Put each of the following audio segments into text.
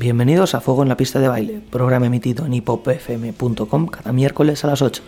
Bienvenidos a Fuego en la pista de baile, programa emitido en hipopfm.com cada miércoles a las 8.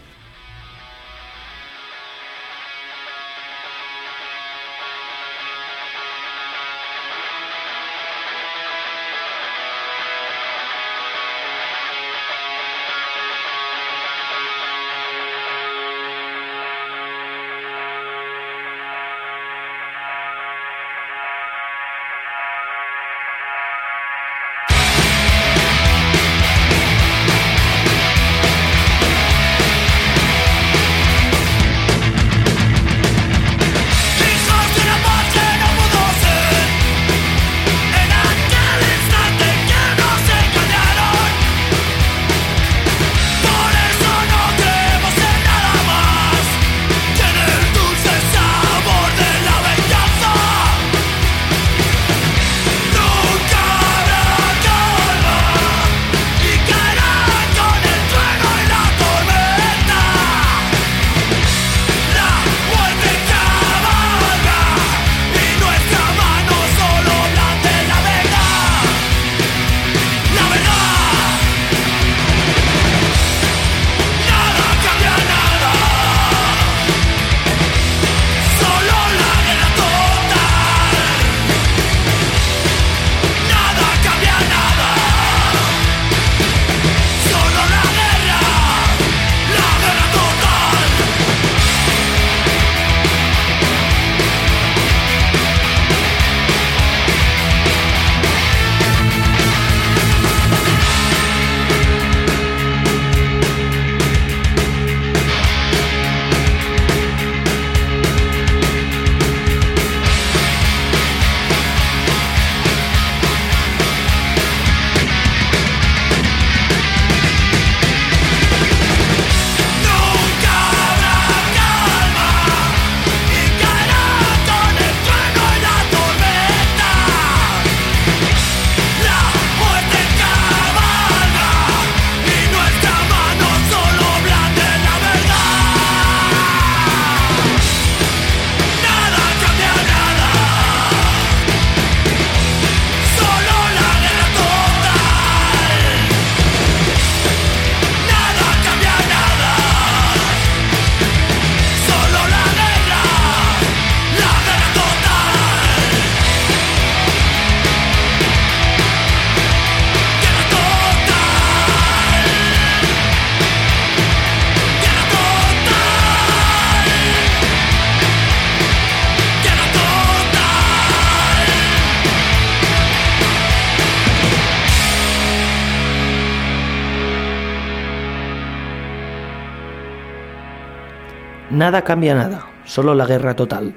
Nada cambia nada, solo la guerra total.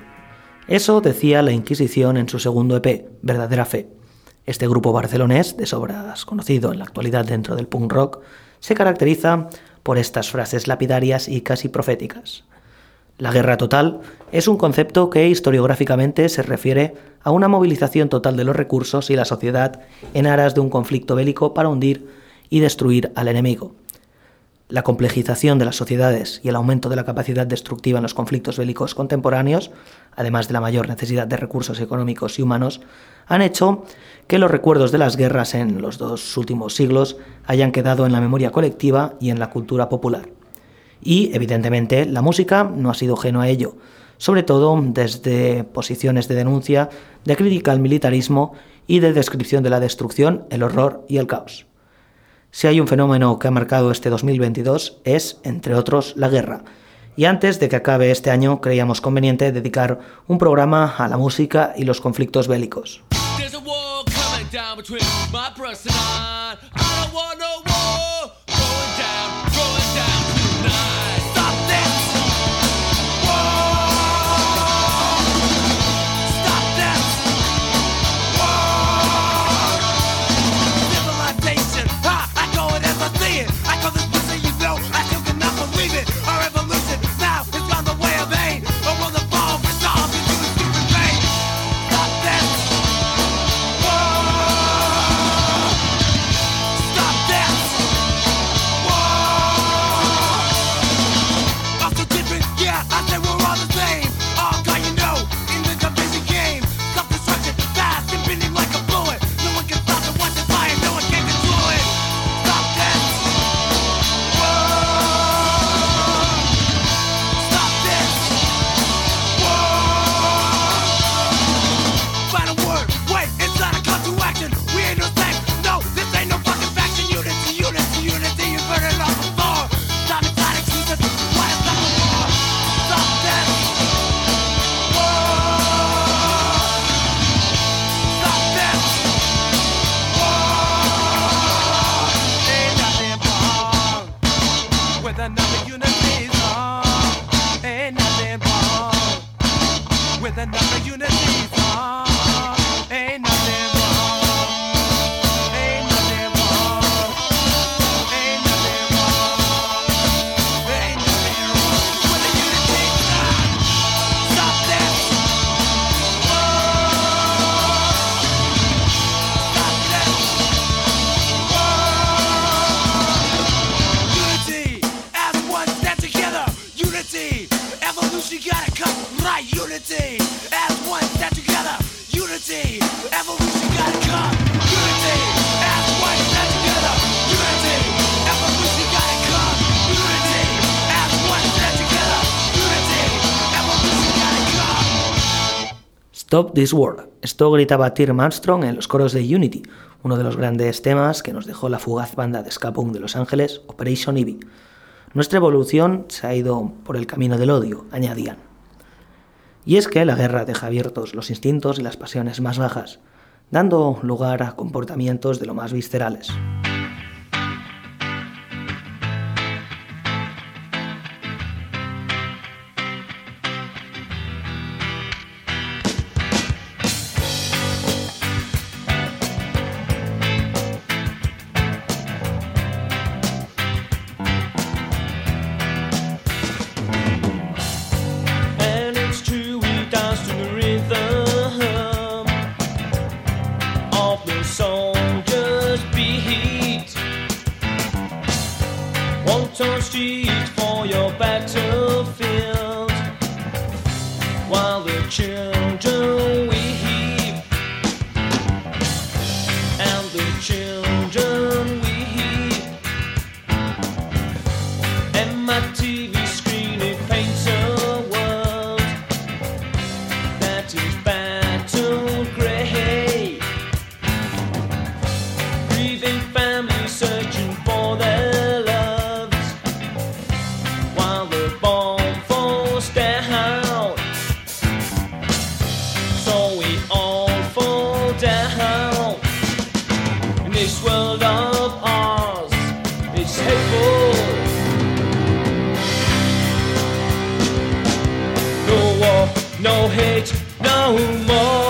Eso decía la Inquisición en su segundo EP, Verdadera Fe. Este grupo barcelonés, de sobras conocido en la actualidad dentro del punk rock, se caracteriza por estas frases lapidarias y casi proféticas. La guerra total es un concepto que historiográficamente se refiere a una movilización total de los recursos y la sociedad en aras de un conflicto bélico para hundir y destruir al enemigo. La complejización de las sociedades y el aumento de la capacidad destructiva en los conflictos bélicos contemporáneos, además de la mayor necesidad de recursos económicos y humanos, han hecho que los recuerdos de las guerras en los dos últimos siglos hayan quedado en la memoria colectiva y en la cultura popular. Y, evidentemente, la música no ha sido ajeno a ello, sobre todo desde posiciones de denuncia, de crítica al militarismo y de descripción de la destrucción, el horror y el caos. Si hay un fenómeno que ha marcado este 2022 es, entre otros, la guerra. Y antes de que acabe este año creíamos conveniente dedicar un programa a la música y los conflictos bélicos. Stop This War. Esto gritaba Tim Armstrong en los coros de Unity, uno de los grandes temas que nos dejó la fugaz banda de ska de Los Ángeles, Operation Ivy. Nuestra evolución se ha ido por el camino del odio, añadían. Y es que la guerra deja abiertos los instintos y las pasiones más bajas, dando lugar a comportamientos de lo más viscerales. No hate no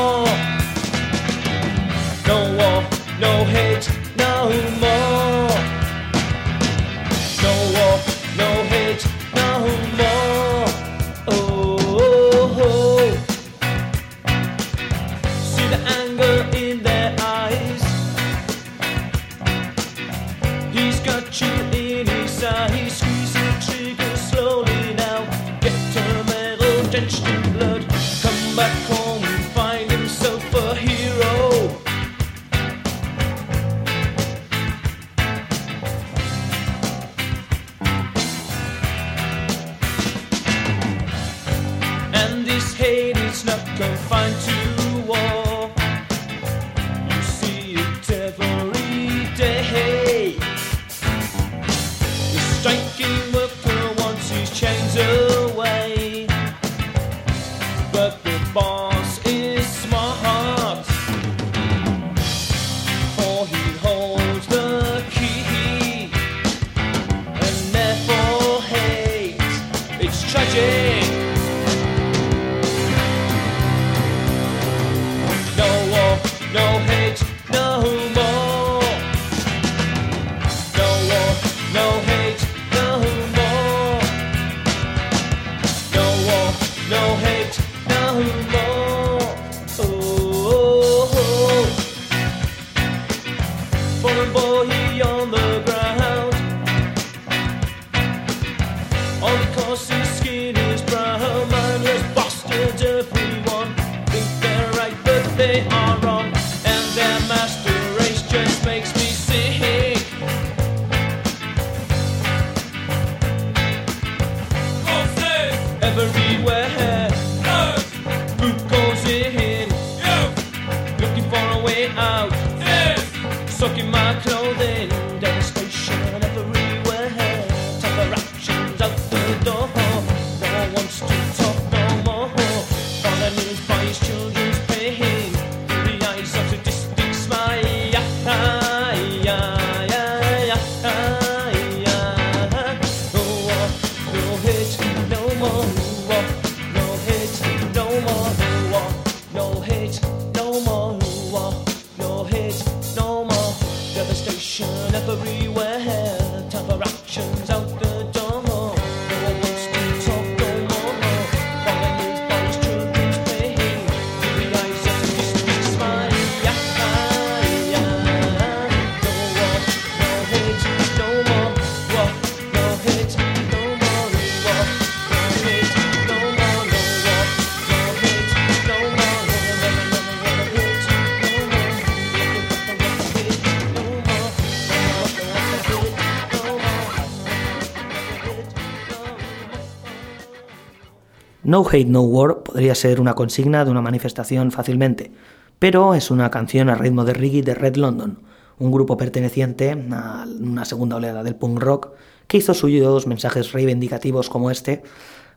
No Hate No War podría ser una consigna de una manifestación fácilmente, pero es una canción a ritmo de reggae de Red London, un grupo perteneciente a una segunda oleada del punk rock que hizo suyos mensajes reivindicativos como este,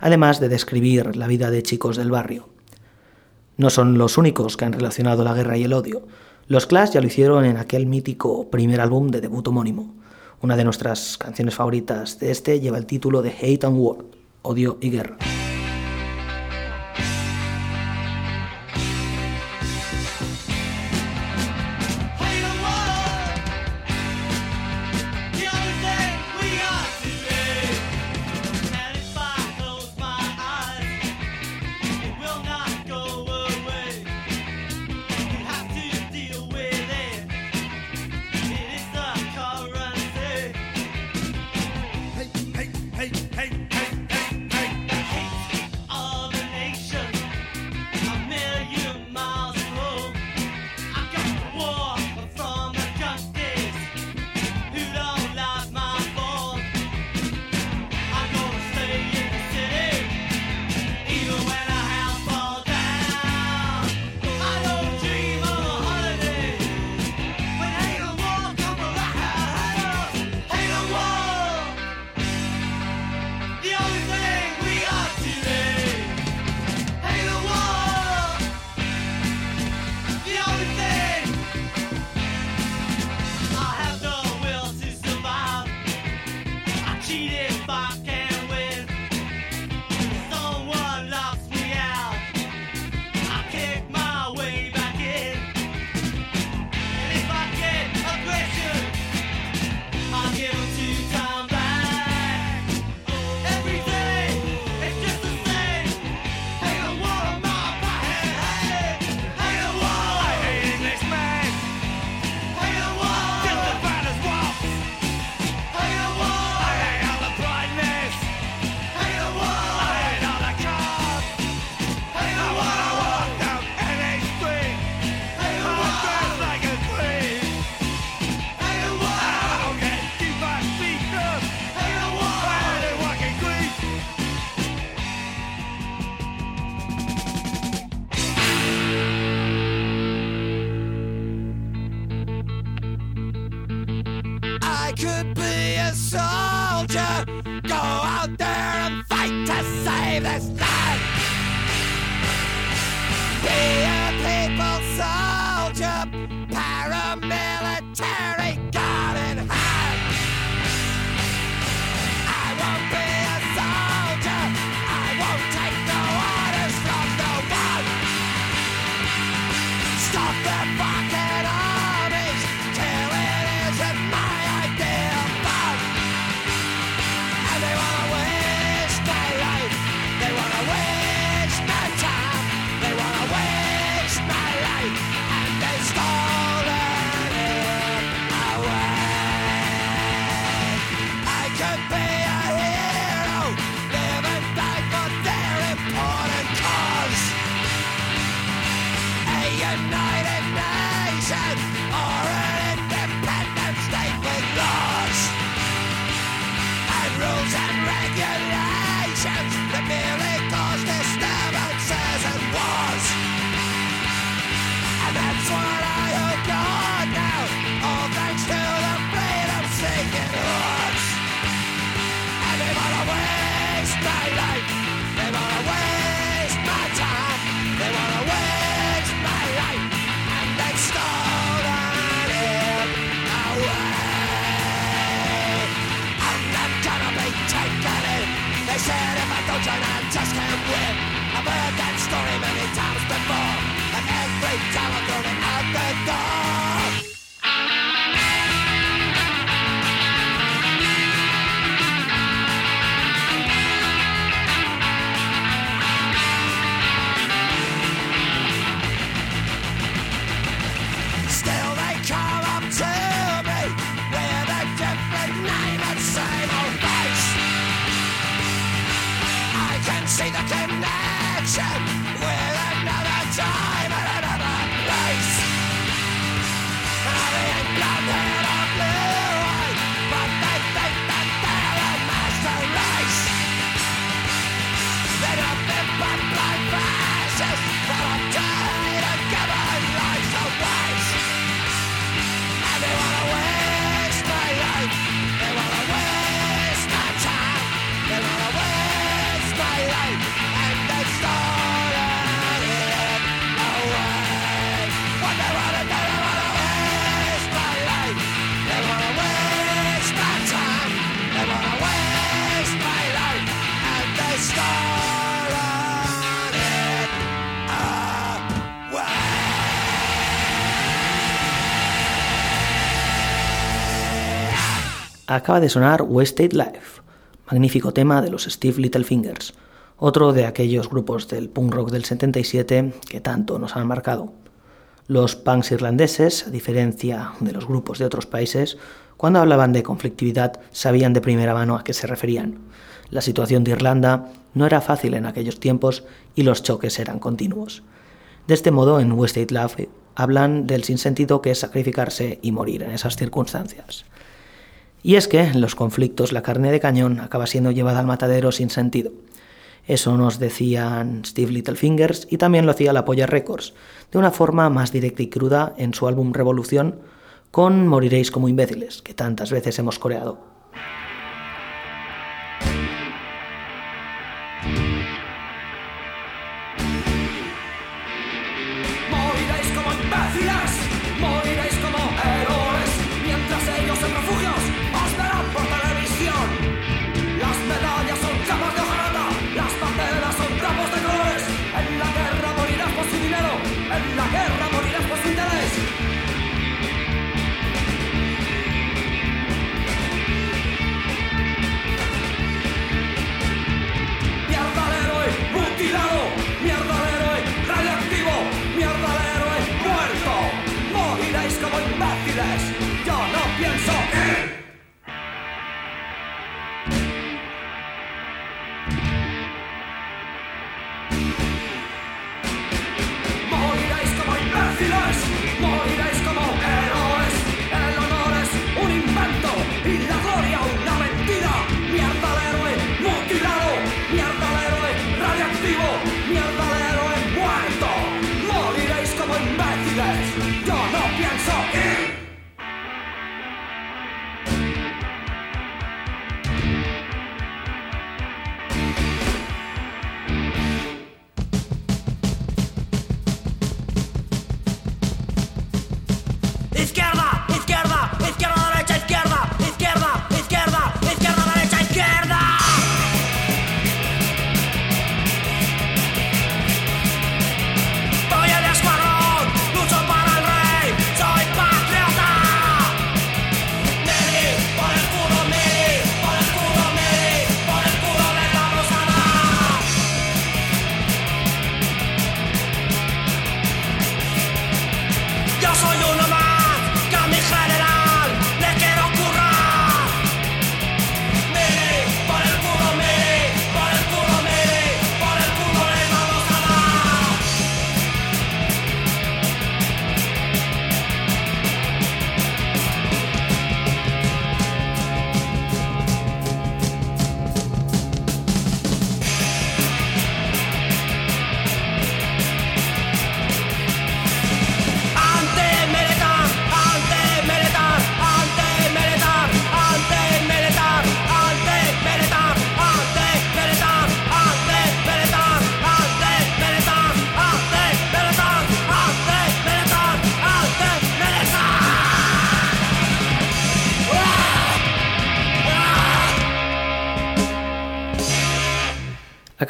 además de describir la vida de chicos del barrio. No son los únicos que han relacionado la guerra y el odio. Los Clash ya lo hicieron en aquel mítico primer álbum de debut homónimo. Una de nuestras canciones favoritas de este lleva el título de Hate and War, Odio y Guerra. many times before, and every time Acaba de sonar Wasted Life, magnífico tema de los Steve Littlefingers, otro de aquellos grupos del punk rock del 77 que tanto nos han marcado. Los punks irlandeses, a diferencia de los grupos de otros países, cuando hablaban de conflictividad sabían de primera mano a qué se referían. La situación de Irlanda no era fácil en aquellos tiempos y los choques eran continuos. De este modo, en Wasted Life hablan del sinsentido que es sacrificarse y morir en esas circunstancias. Y es que en los conflictos la carne de cañón acaba siendo llevada al matadero sin sentido. Eso nos decían Steve Littlefingers y también lo hacía la Polla Records, de una forma más directa y cruda en su álbum Revolución, con Moriréis como imbéciles, que tantas veces hemos coreado.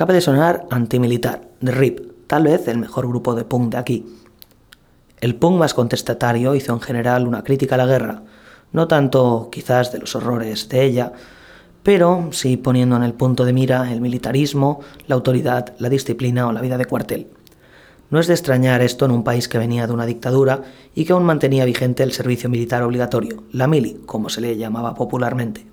De sonar Antimilitar, de RIP, tal vez el mejor grupo de punk de aquí. El punk más contestatario hizo en general una crítica a la guerra, no tanto quizás de los horrores de ella, pero sí poniendo en el punto de mira el militarismo, la autoridad, la disciplina o la vida de cuartel. No es de extrañar esto en un país que venía de una dictadura y que aún mantenía vigente el servicio militar obligatorio, la mili, como se le llamaba popularmente.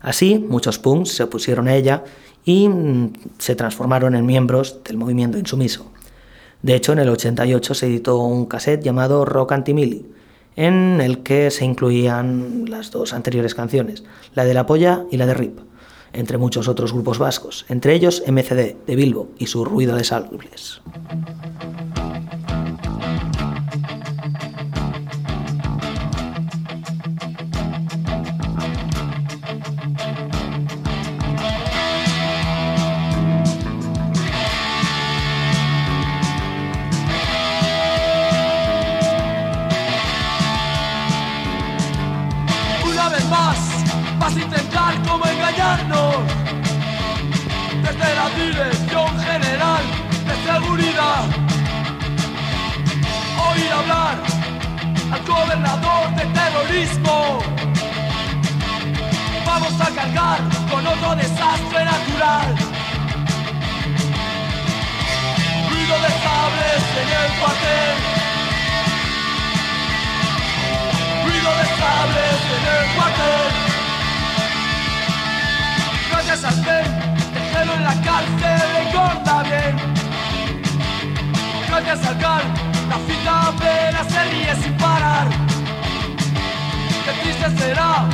Así, muchos punks se opusieron a ella y mm, se transformaron en miembros del movimiento insumiso. De hecho, en el 88 se editó un cassette llamado Rock Antimili, en el que se incluían las dos anteriores canciones, la de La Polla y la de Rip, entre muchos otros grupos vascos, entre ellos MCD de Bilbo y su ruido de. Intentar como engañarnos desde la dirección general de seguridad. Oír hablar al gobernador de terrorismo. Vamos a cargar con otro desastre natural. Ruido de sables en el cuartel. Ruido de sables en el cuartel. la cárcel le engorda bien. Gracias al cal, la cita apenas se ríe sin parar. Qué triste será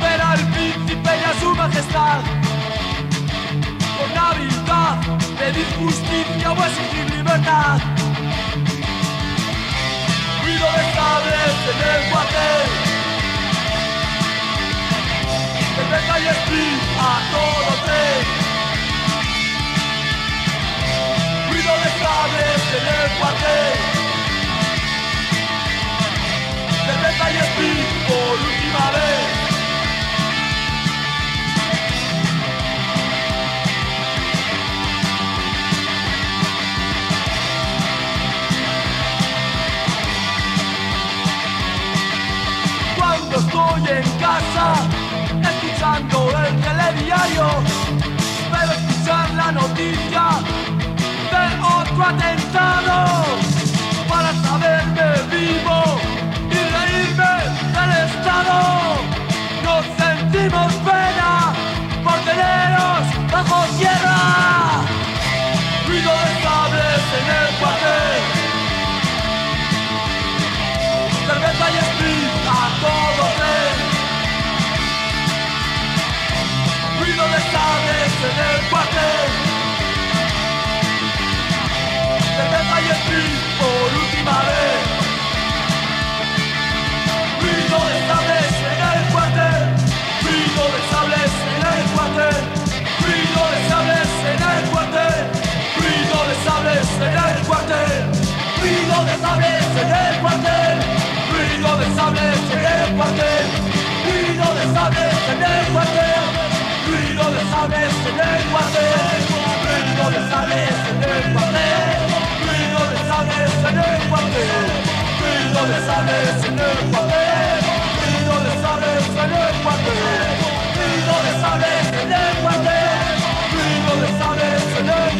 ver al príncipe y a su majestad. Con habilidad, pedir justicia pues o exigir libertad. Ruido de cables en el cuartel. Perfecta y a todo tren cables en el cuartel. Cerveza y split por última vez. Cuando estoy en casa, escuchando el telediario, pero escuchar la noticia otro atentado para saberme vivo y reírme del Estado. Nos sentimos pena por Por última vez, ruido de sables en el puartel, ruido de sables en el cuartel, ruido de sables en el cuartel, ruido de sables en el cuartel, ruido de sables en el cuartel, ruido de sables en el cuartel, ruido de sables en el cuartel, ruido de sables en el cuartel, ruido de sables en el cuartel en el papel, pido de sales en el papel, pido de sales en el papel, pido de sales en el papel, pido de sales en el papel.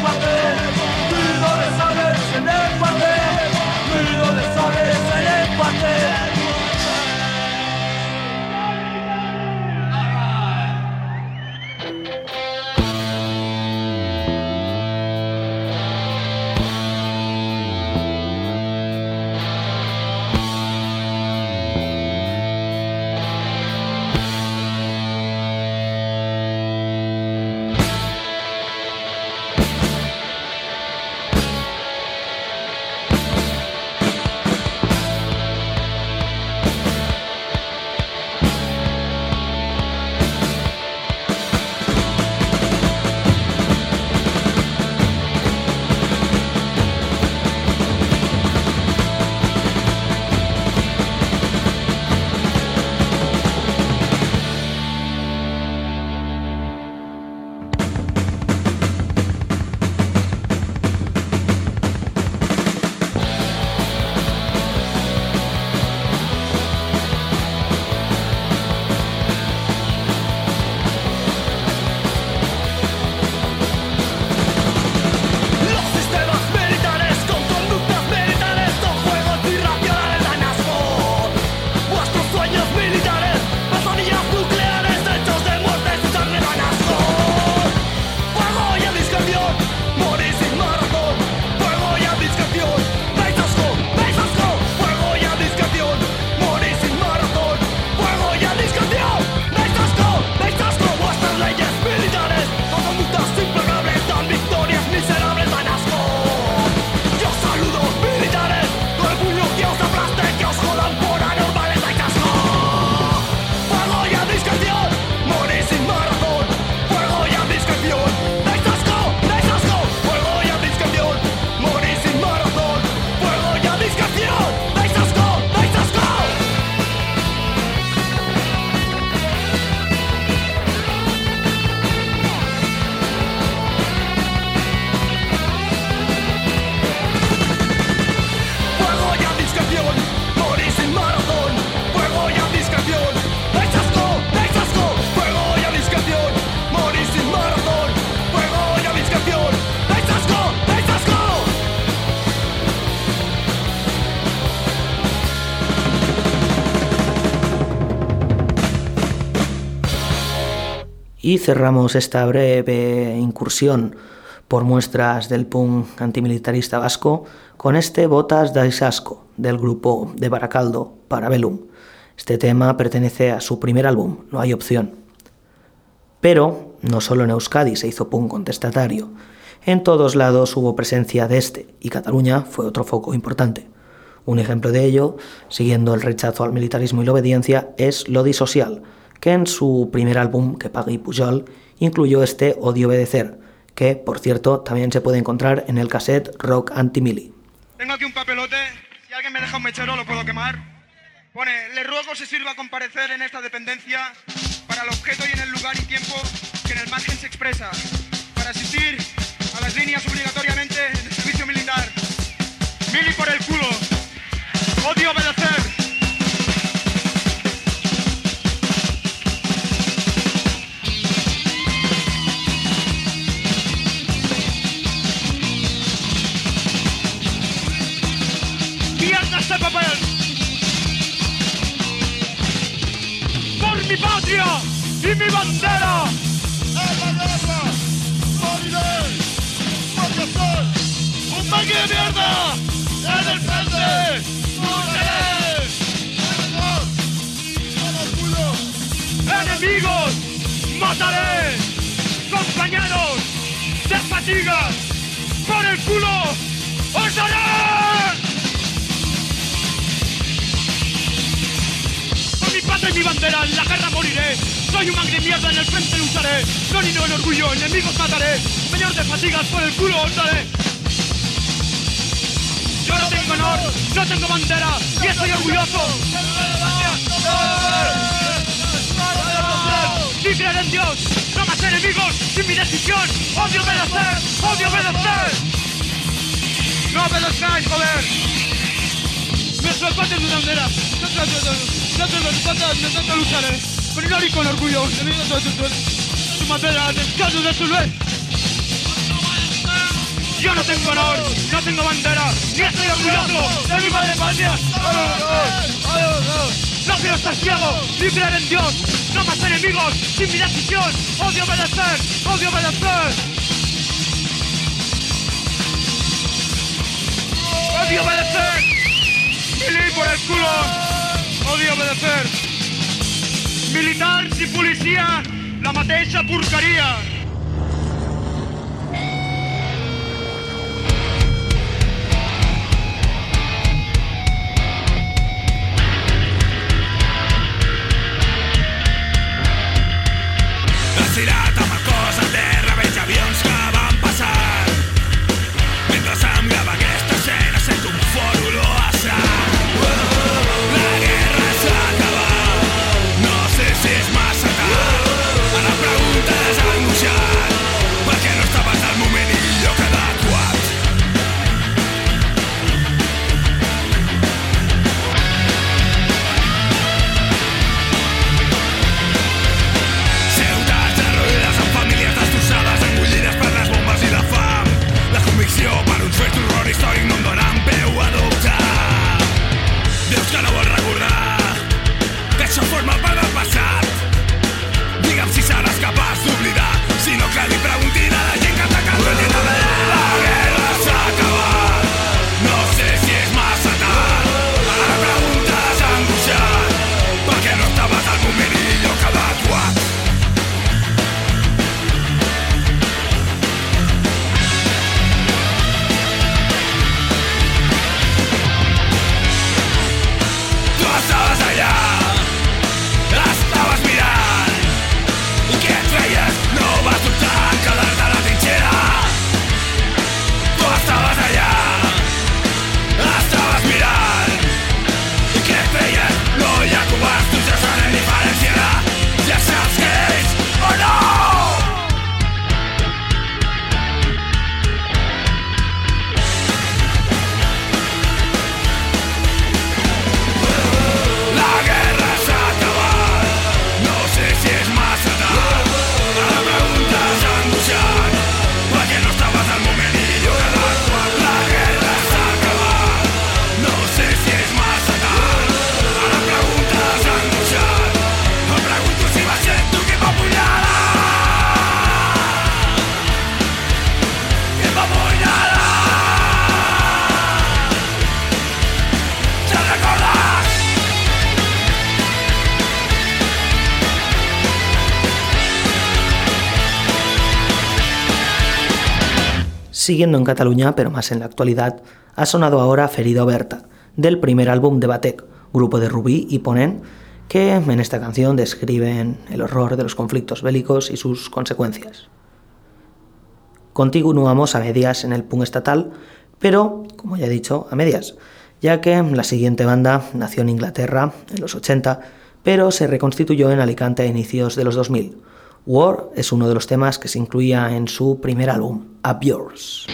Y cerramos esta breve incursión por muestras del punk antimilitarista vasco con este Botas da Isasco del grupo de Baracaldo, Parabellum. Este tema pertenece a su primer álbum, No hay opción. Pero no solo en Euskadi se hizo punk contestatario, en todos lados hubo presencia de este y Cataluña fue otro foco importante. Un ejemplo de ello, siguiendo el rechazo al militarismo y la obediencia, es Lodi Social, que en su primer álbum, que pague Pujol, incluyó este Odio Obedecer, que, por cierto, también se puede encontrar en el cassette Rock Anti-Mili. Tengo aquí un papelote, si alguien me deja un mechero lo puedo quemar. Pone, le ruego se sirva comparecer en esta dependencia para el objeto y en el lugar y tiempo que en el margen se expresa, para asistir a las líneas obligatoriamente de servicio militar. Mili por el culo. Odio obedecer. ¡Mierda este papel! ¡Por mi patria y mi bandera! ¡Un tanque de mierda! ¡En el frente! ¡Enemigos! ¡Mataré! ¡Compañeros! ¡De fatiga! ¡Por el culo! ¡Os! Patria y mi bandera, en la guerra moriré. Soy un man de mierda, en el frente lucharé. No ni en orgullo, enemigos mataré. Señor de fatigas, por el culo os daré. Yo no tengo honor, no tengo bandera, y estoy orgulloso. Ni creer en Dios, no más enemigos, sin mi decisión. Odio obedecer, odio obedecer. No obedezcáis, joder. Nosotros, nosotros lucharé. Con honor y con orgullo. Enemigos de su, su bandera, descanso de su ley. Yo no tengo honor, no tengo bandera, ni estoy orgulloso de mi madre patria. No quiero estar ciego, ni creer en Dios. No más enemigos, sin mi decisión. Odio obedecer, odio obedecer. Odio obedecer. Mili por el culo. Odio obedecer. Militars i policia, la mateixa porqueria. Siguiendo en Cataluña, pero más en la actualidad, ha sonado ahora Ferido Berta, del primer álbum de Batek, grupo de Rubí y Ponen, que en esta canción describen el horror de los conflictos bélicos y sus consecuencias. Continuamos a medias en el punk estatal, pero, como ya he dicho, a medias, ya que la siguiente banda nació en Inglaterra en los 80, pero se reconstituyó en Alicante a inicios de los 2000 War es uno de los temas que se incluía en su primer álbum, Up Yours.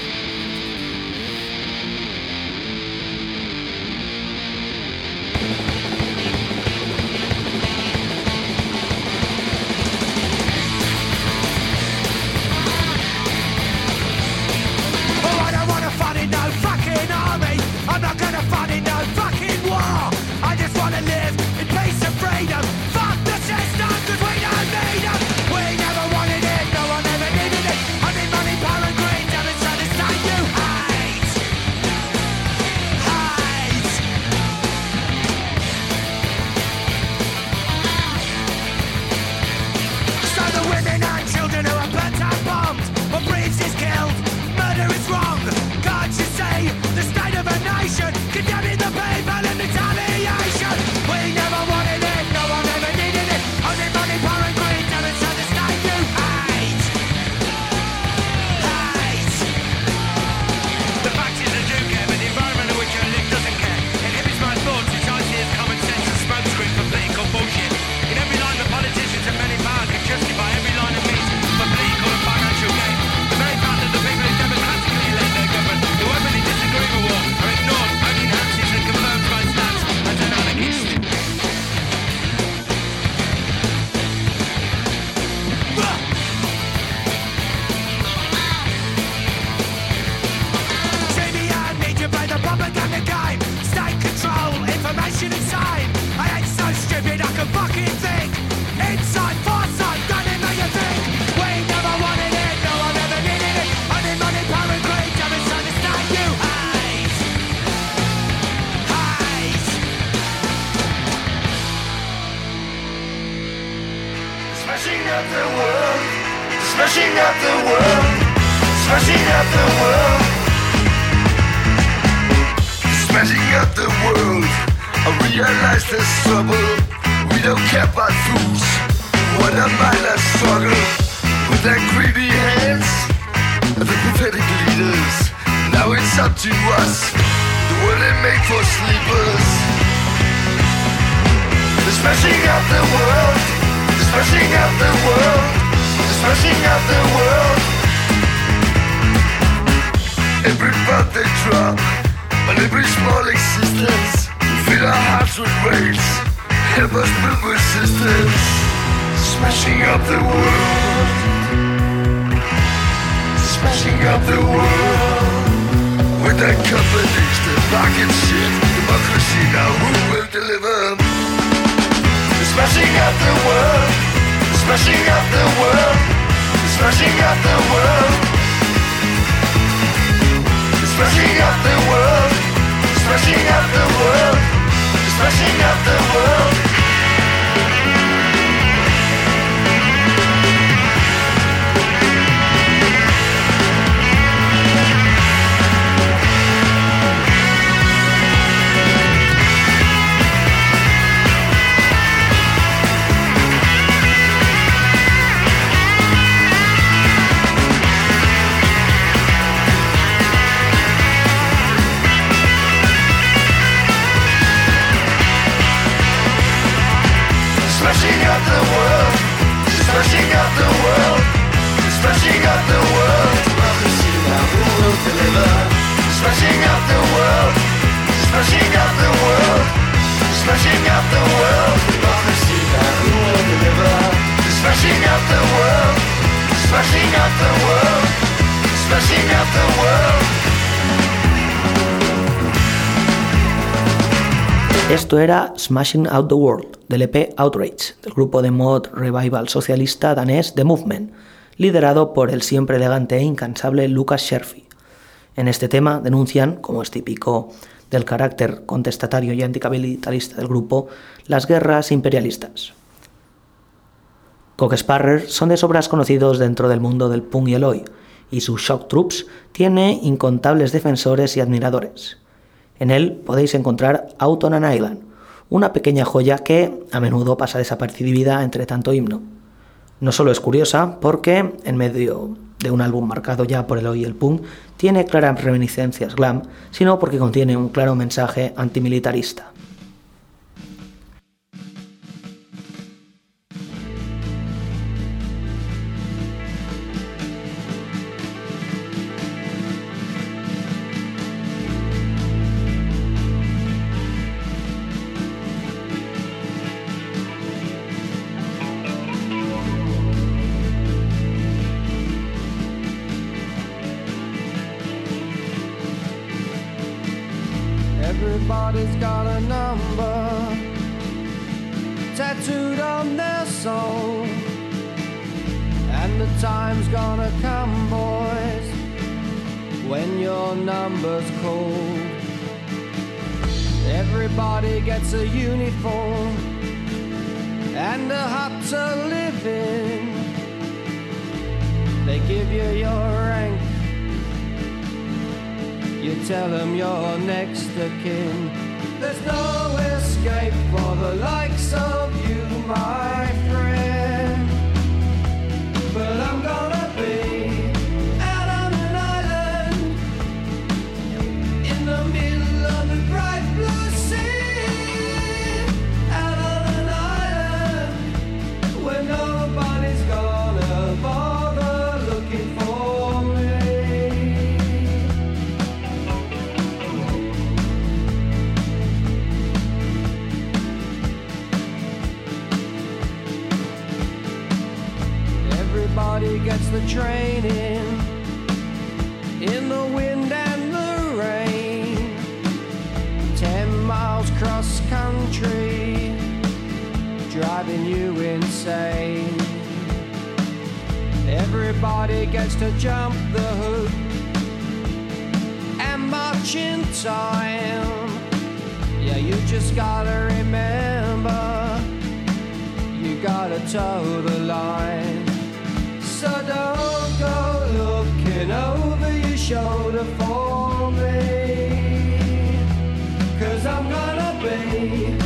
about fools? What a mindless struggle with their greedy hands and the pathetic leaders. Now it's up to us. The world they make for sleepers. They're smashing up the world. They're smashing up the world. They're smashing up the world. Every breath they drop, on every small existence, fill our hearts with rage. Help us build resistance, smashing up the world, smashing up the world. With that companies, the rocket shit, democracy now who will deliver? Smashing up the world, smashing up the world, smashing up the world, smashing up the world, smashing up the world. Rushing up the world. smashing up the world, smashing up the world. Prophecy now who will deliver? Smashing up the world, smashing up the world, smashing up the world. Prophecy now who will deliver? Smashing up the world, smashing up the world, smashing up the world. Esto era Smashing Out the World, del EP Outrage, del grupo de mod revival socialista danés The Movement, liderado por el siempre elegante e incansable Lucas Scherfi. En este tema denuncian, como es típico del carácter contestatario y anticapitalista del grupo, las guerras imperialistas. Cocksparrer son de sobras conocidos dentro del mundo del punk y el hoy, y su Shock Troops tiene incontables defensores y admiradores. En él podéis encontrar Auton Island, una pequeña joya que a menudo pasa desapercibida entre tanto himno. No solo es curiosa, porque en medio de un álbum marcado ya por el hoy y el punk, tiene claras reminiscencias glam, sino porque contiene un claro mensaje antimilitarista. The bright blue sea, out on an island where nobody's gonna bother looking for me. Everybody gets the training in Everybody gets to jump the hoop and march in time. Yeah, you just gotta remember you gotta toe the line. So don't go looking over your shoulder for me. Cause I'm gonna be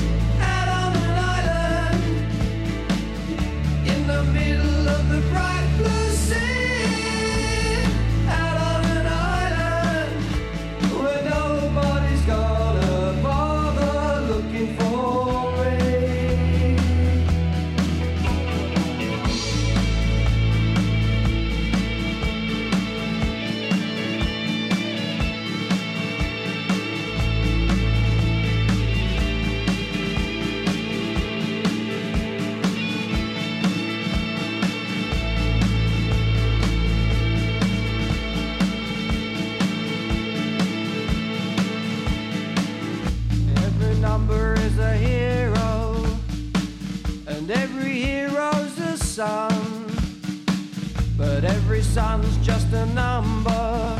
son's just a number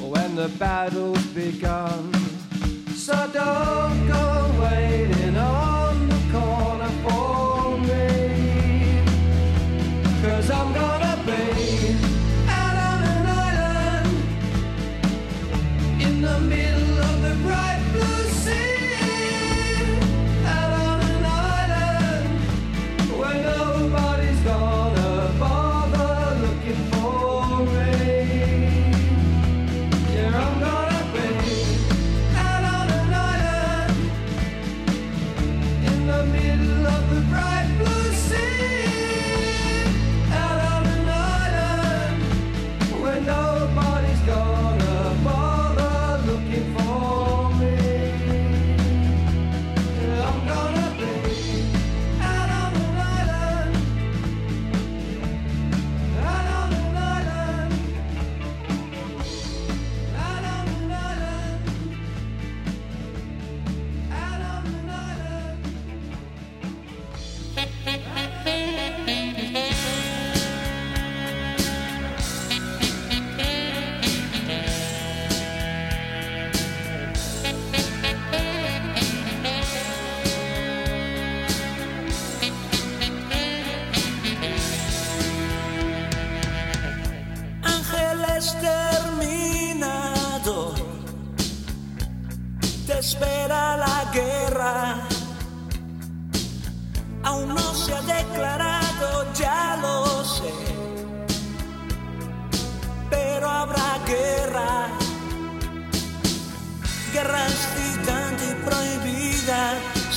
when the battle's begun. So don't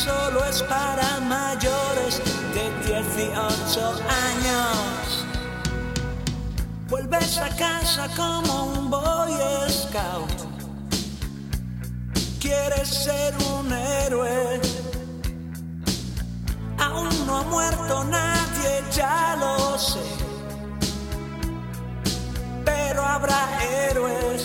Solo es para mayores de 18 años. Vuelves a casa como un boy scout. Quieres ser un héroe. Aún no ha muerto nadie, ya lo sé. Pero habrá héroes.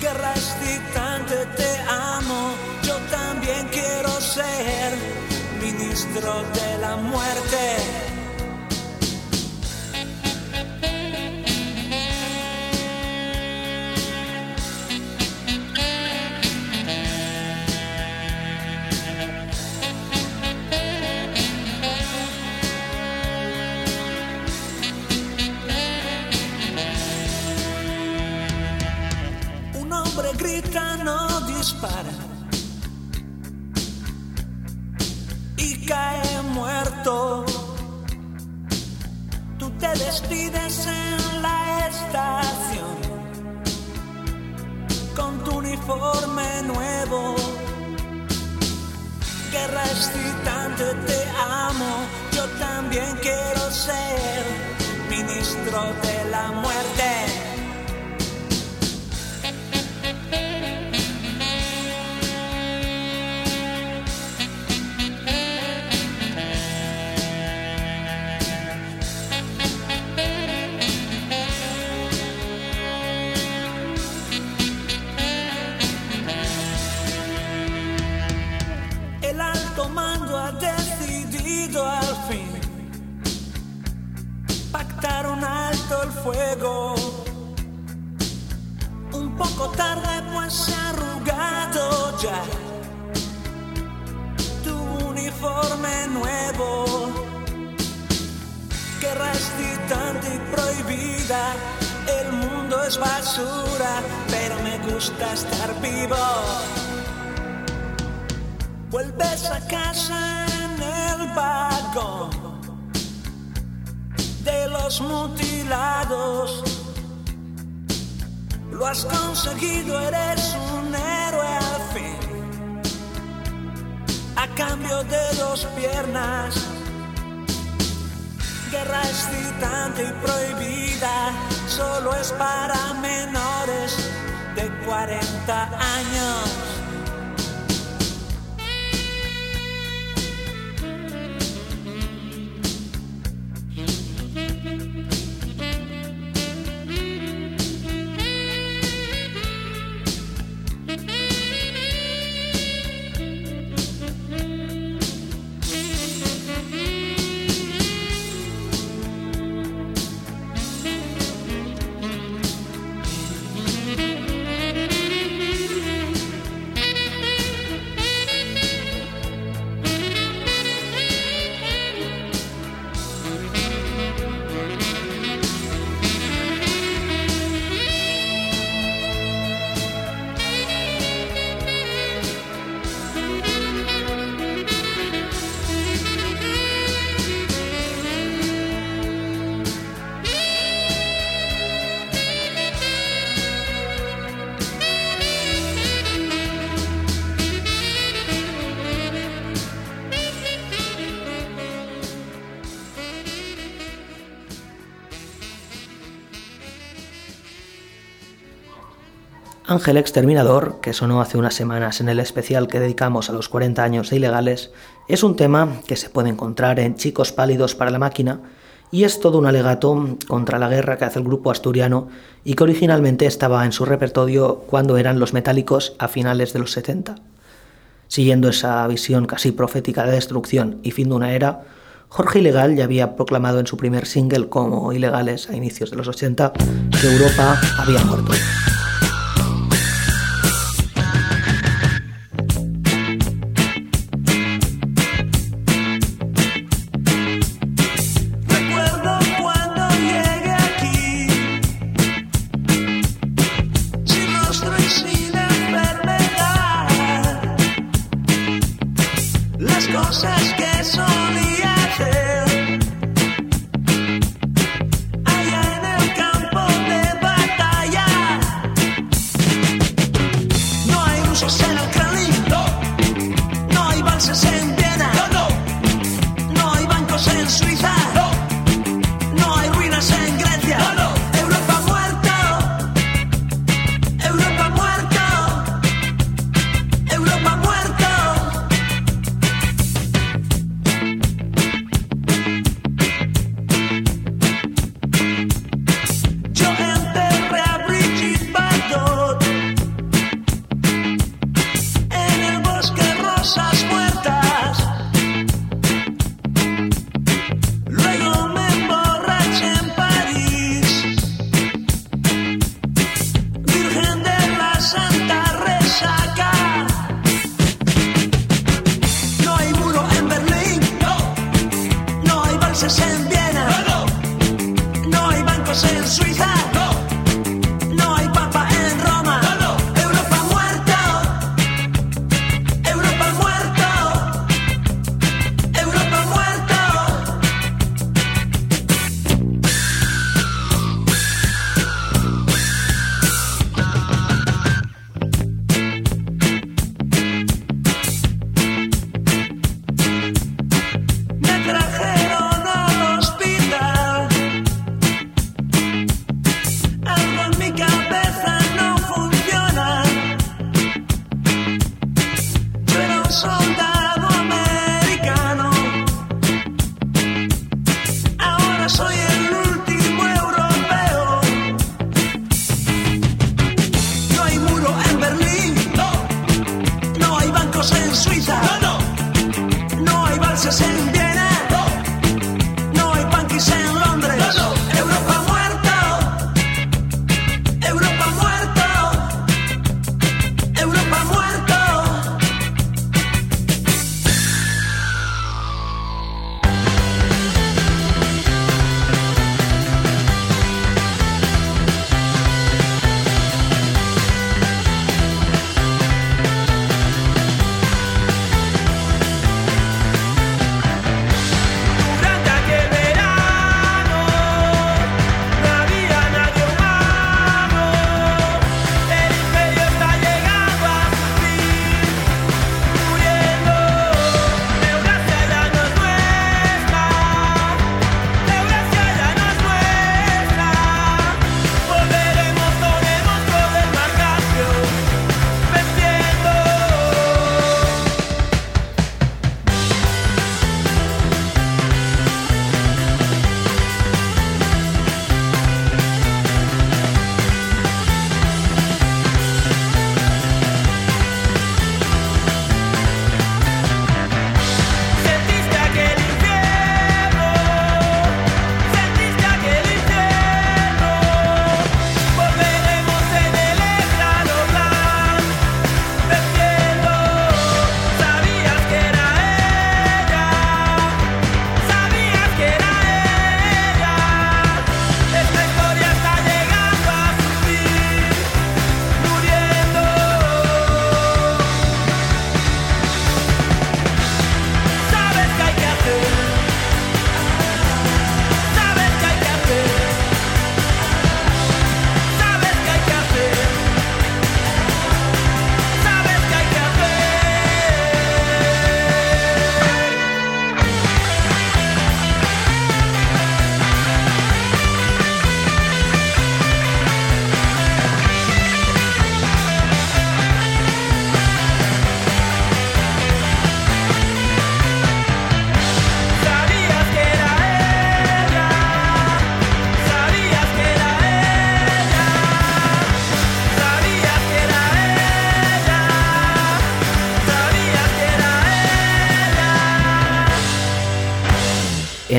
Guerra excitante, te amo. Yo también quiero ser ministro de la muerte. Un hombre grita, no dispara. Uniforme nuevo. Guerra excitante, te amo. Yo también quiero ser ministro de la muerte. Un poco tarde pues arrugado ya tu uniforme nuevo. Guerra excitante y prohibida. El mundo es basura, pero me gusta estar vivo. Vuelves a casa en el vagón los mutilados. Lo has conseguido, eres un héroe al fin. A cambio de dos piernas. Guerra excitante y prohibida. Solo es para menores de 40 años. Ángel Exterminador, que sonó hace unas semanas en el especial que dedicamos a los 40 años de ilegales, es un tema que se puede encontrar en Chicos Pálidos para la Máquina y es todo un alegato contra la guerra que hace el grupo asturiano y que originalmente estaba en su repertorio cuando eran los metálicos a finales de los 70. Siguiendo esa visión casi profética de destrucción y fin de una era, Jorge Ilegal ya había proclamado en su primer single como Ilegales a inicios de los 80 que Europa había muerto.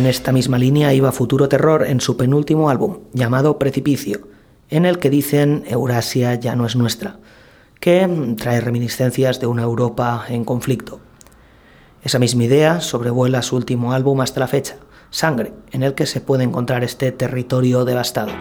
En esta misma línea iba Futuro Terror en su penúltimo álbum, llamado Precipicio, en el que dicen Eurasia ya no es nuestra, que trae reminiscencias de una Europa en conflicto. Esa misma idea sobrevuela su último álbum hasta la fecha, Sangre, en el que se puede encontrar este territorio devastado.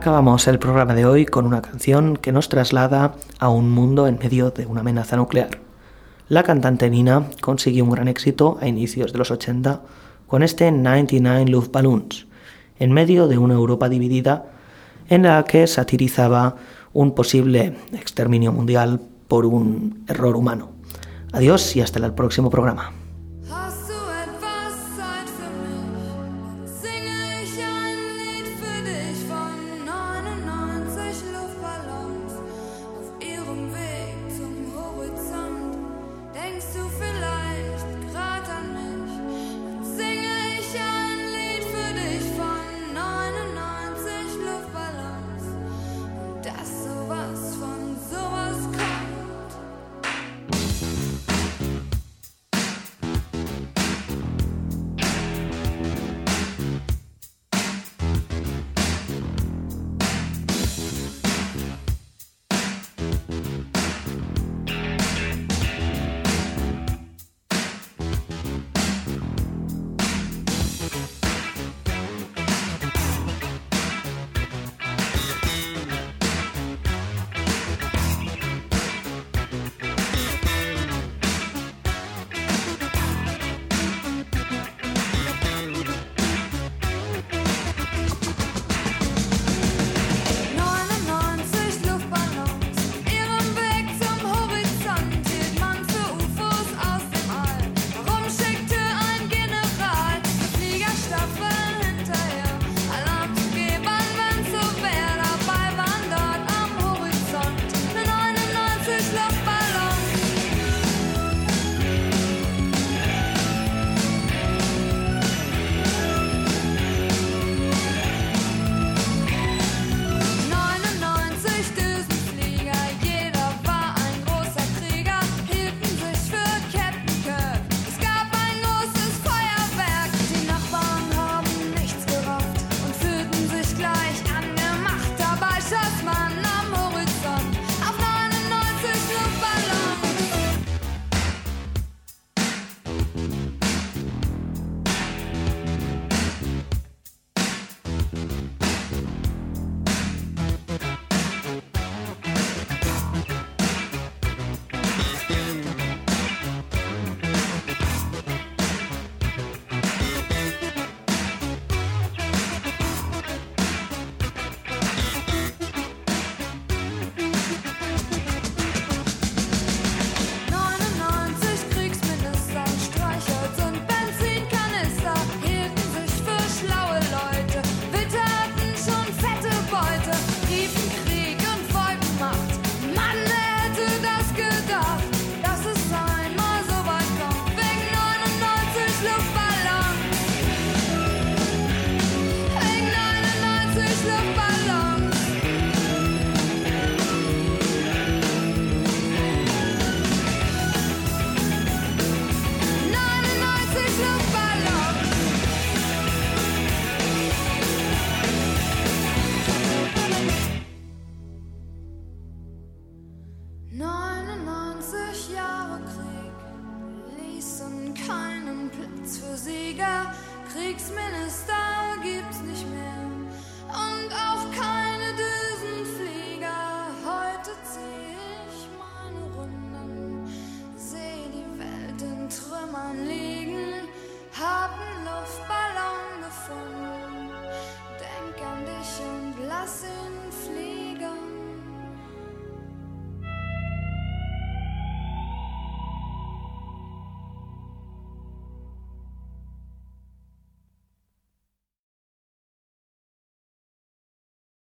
Acabamos el programa de hoy con una canción que nos traslada a un mundo en medio de una amenaza nuclear. La cantante Nina consiguió un gran éxito a inicios de los 80 con este 99 Luftballons, en medio de una Europa dividida en la que satirizaba un posible exterminio mundial por un error humano. Adiós y hasta el próximo programa.